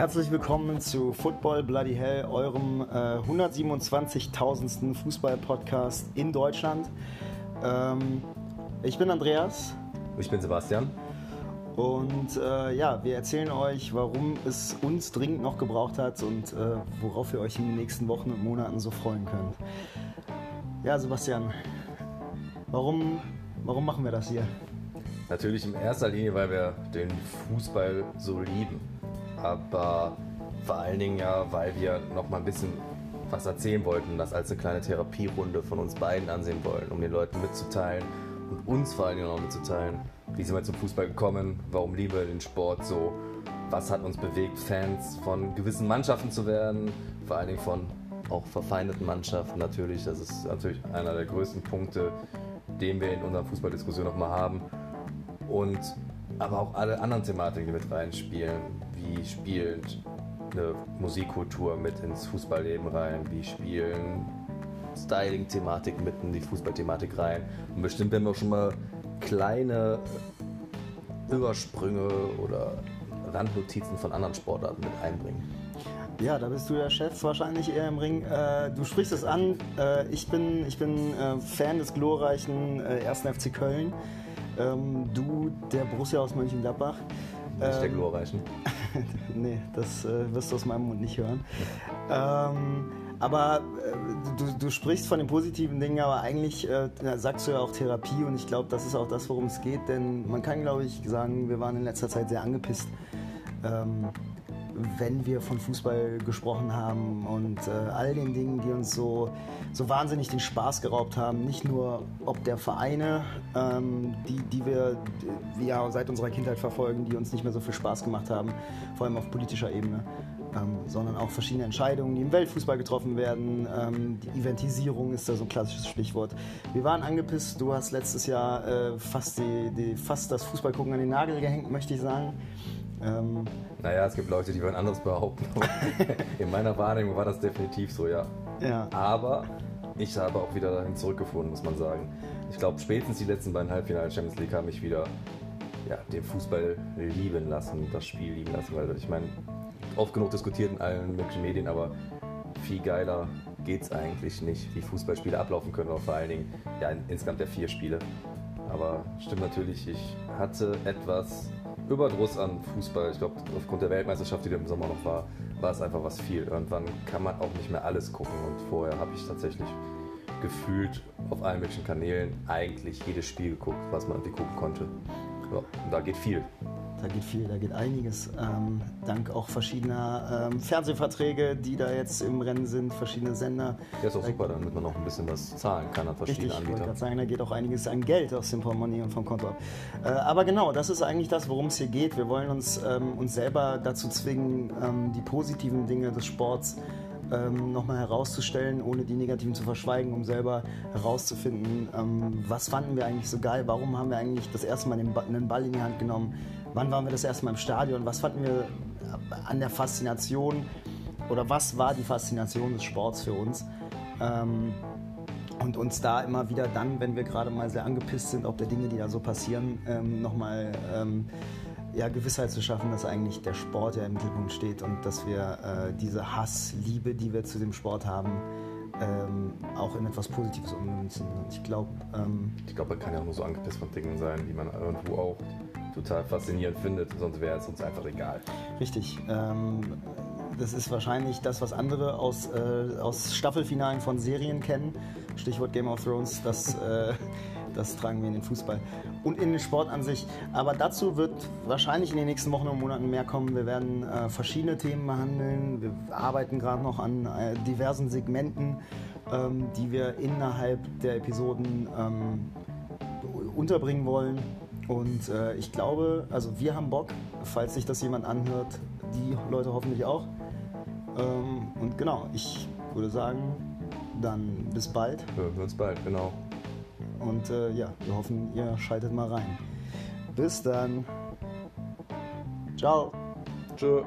Herzlich willkommen zu Football Bloody Hell, eurem äh, 127.000. Fußball-Podcast in Deutschland. Ähm, ich bin Andreas. Ich bin Sebastian. Und äh, ja, wir erzählen euch, warum es uns dringend noch gebraucht hat und äh, worauf ihr euch in den nächsten Wochen und Monaten so freuen könnt. Ja, Sebastian, warum, warum machen wir das hier? Natürlich in erster Linie, weil wir den Fußball so lieben. Aber vor allen Dingen ja, weil wir noch mal ein bisschen was erzählen wollten, das als eine kleine Therapierunde von uns beiden ansehen wollen, um den Leuten mitzuteilen und uns vor allen Dingen auch mitzuteilen, wie sind wir zum Fußball gekommen, warum lieben wir den Sport so, was hat uns bewegt, Fans von gewissen Mannschaften zu werden, vor allen Dingen von auch verfeindeten Mannschaften natürlich. Das ist natürlich einer der größten Punkte, den wir in unserer Fußballdiskussion nochmal haben und aber auch alle anderen Thematiken, die mit reinspielen. Wie spielt eine Musikkultur mit ins Fußballleben rein? Wie spielen Styling-Thematiken mit in die Fußballthematik rein? Und bestimmt werden wir auch schon mal kleine Übersprünge oder Randnotizen von anderen Sportarten mit einbringen. Ja, da bist du der Chef wahrscheinlich eher im Ring. Äh, du sprichst es an. Äh, ich bin, ich bin äh, Fan des glorreichen äh, 1. FC Köln. Ähm, du, der Borussia aus Mönchengladbach. Nicht ähm, der glorreichen. nee, das äh, wirst du aus meinem Mund nicht hören. Ähm, aber äh, du, du, sprichst von den positiven Dingen, aber eigentlich äh, sagst du ja auch Therapie und ich glaube, das ist auch das, worum es geht, denn man kann, glaube ich, sagen, wir waren in letzter Zeit sehr angepisst. Ähm, wenn wir von Fußball gesprochen haben und äh, all den Dingen, die uns so, so wahnsinnig den Spaß geraubt haben. Nicht nur ob der Vereine, ähm, die, die wir die, ja, seit unserer Kindheit verfolgen, die uns nicht mehr so viel Spaß gemacht haben, vor allem auf politischer Ebene. Ähm, sondern auch verschiedene Entscheidungen, die im Weltfußball getroffen werden. Ähm, die Eventisierung ist da so ein klassisches Stichwort. Wir waren angepisst, du hast letztes Jahr äh, fast, die, die, fast das Fußballgucken an den Nagel gehängt, möchte ich sagen. Ähm, naja, es gibt Leute, die wollen anderes behaupten. In meiner Wahrnehmung war das definitiv so, ja. ja. Aber ich habe auch wieder dahin zurückgefunden, muss man sagen. Ich glaube, spätestens die letzten beiden Halbfinale Champions League haben mich wieder ja, den Fußball lieben lassen, das Spiel lieben lassen. Weil ich meine, oft genug diskutiert in allen möglichen Medien, aber viel geiler geht es eigentlich nicht, wie Fußballspiele ablaufen können. Vor allen Dingen, ja, insgesamt der vier Spiele. Aber stimmt natürlich, ich hatte etwas Überdruss an Fußball. Ich glaube, aufgrund der Weltmeisterschaft, die im Sommer noch war, war es einfach was viel. Irgendwann kann man auch nicht mehr alles gucken. Und vorher habe ich tatsächlich gefühlt auf allen möglichen Kanälen eigentlich jedes Spiel geguckt, was man irgendwie gucken konnte. Ja, und da geht viel. Da geht viel, da geht einiges. Ähm, dank auch verschiedener ähm, Fernsehverträge, die da jetzt im Rennen sind, verschiedene Sender. Ja, ist auch super, damit man auch ein bisschen was zahlen kann an verschiedene Richtig, Anbieter. Ich wollte sagen, da geht auch einiges an Geld aus dem Portemonnaie und vom Konto ab. Äh, aber genau, das ist eigentlich das, worum es hier geht. Wir wollen uns, ähm, uns selber dazu zwingen, ähm, die positiven Dinge des Sports ähm, nochmal herauszustellen, ohne die negativen zu verschweigen, um selber herauszufinden, ähm, was fanden wir eigentlich so geil, warum haben wir eigentlich das erste Mal einen Ball in die Hand genommen, Wann waren wir das erste Mal im Stadion? Was fanden wir an der Faszination oder was war die Faszination des Sports für uns? Ähm, und uns da immer wieder dann, wenn wir gerade mal sehr angepisst sind, ob der Dinge, die da so passieren, ähm, nochmal ähm, ja, Gewissheit zu schaffen, dass eigentlich der Sport ja im Mittelpunkt steht und dass wir äh, diese Hassliebe, die wir zu dem Sport haben, ähm, auch in etwas Positives ummünzen. Und ich glaube. Ähm, ich glaube, man kann ja nur so angepisst von Dingen sein, die man irgendwo auch total faszinierend findet, sonst wäre es uns einfach egal. Richtig. Ähm, das ist wahrscheinlich das, was andere aus, äh, aus Staffelfinalen von Serien kennen. Stichwort Game of Thrones, das, äh, das tragen wir in den Fußball und in den Sport an sich. Aber dazu wird wahrscheinlich in den nächsten Wochen und Monaten mehr kommen. Wir werden äh, verschiedene Themen behandeln. Wir arbeiten gerade noch an äh, diversen Segmenten, ähm, die wir innerhalb der Episoden ähm, unterbringen wollen. Und äh, ich glaube, also wir haben Bock, falls sich das jemand anhört, die Leute hoffentlich auch. Ähm, und genau, ich würde sagen, dann bis bald. Hören wir uns bald, genau. Und äh, ja, wir hoffen, ihr schaltet mal rein. Bis dann. Ciao. Tschö.